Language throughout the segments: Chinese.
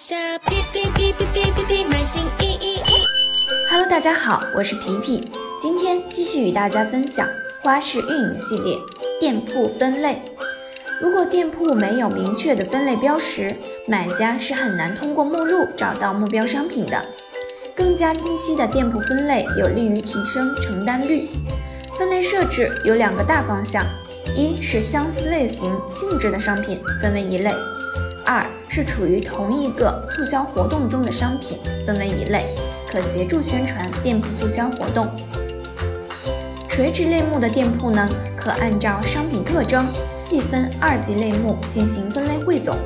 下皮皮皮皮皮皮皮买新衣衣。Hello，大家好，我是皮皮，今天继续与大家分享花式运营系列店铺分类。如果店铺没有明确的分类标识，买家是很难通过目录找到目标商品的。更加清晰的店铺分类有利于提升成单率。分类设置有两个大方向，一是相似类型性质的商品分为一类，二是处于同一个促销活动中的商品分为一类，可协助宣传店铺促销活动。垂直类目的店铺呢，可按照商品特征细分二级类目进行分类汇总。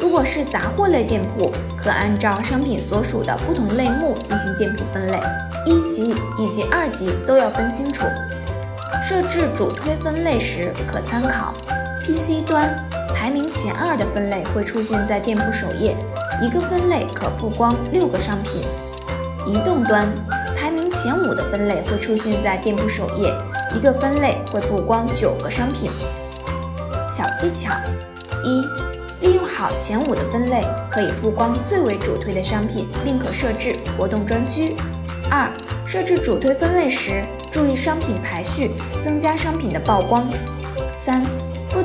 如果是杂货类店铺，可按照商品所属的不同类目进行店铺分类，一级以及二级都要分清楚。设置主推分类时，可参考 PC 端排名前二的分类会出现在店铺首页，一个分类可曝光六个商品；移动端排名前五的分类会出现在店铺首页，一个分类会曝光九个商品。小技巧一。利用好前五的分类，可以曝光最为主推的商品，并可设置活动专区。二、设置主推分类时，注意商品排序，增加商品的曝光。三、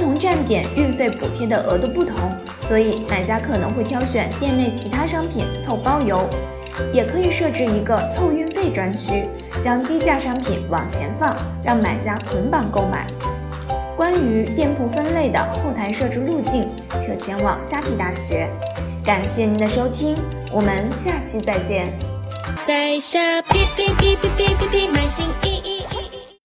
同站点运费补贴的额度不同，所以买家可能会挑选店内其他商品凑包邮。也可以设置一个凑运费专区，将低价商品往前放，让买家捆绑购买。关于店铺分类的后台设置路径，请前往虾皮大学。感谢您的收听，我们下期再见。在下皮皮皮皮皮皮皮买新衣衣。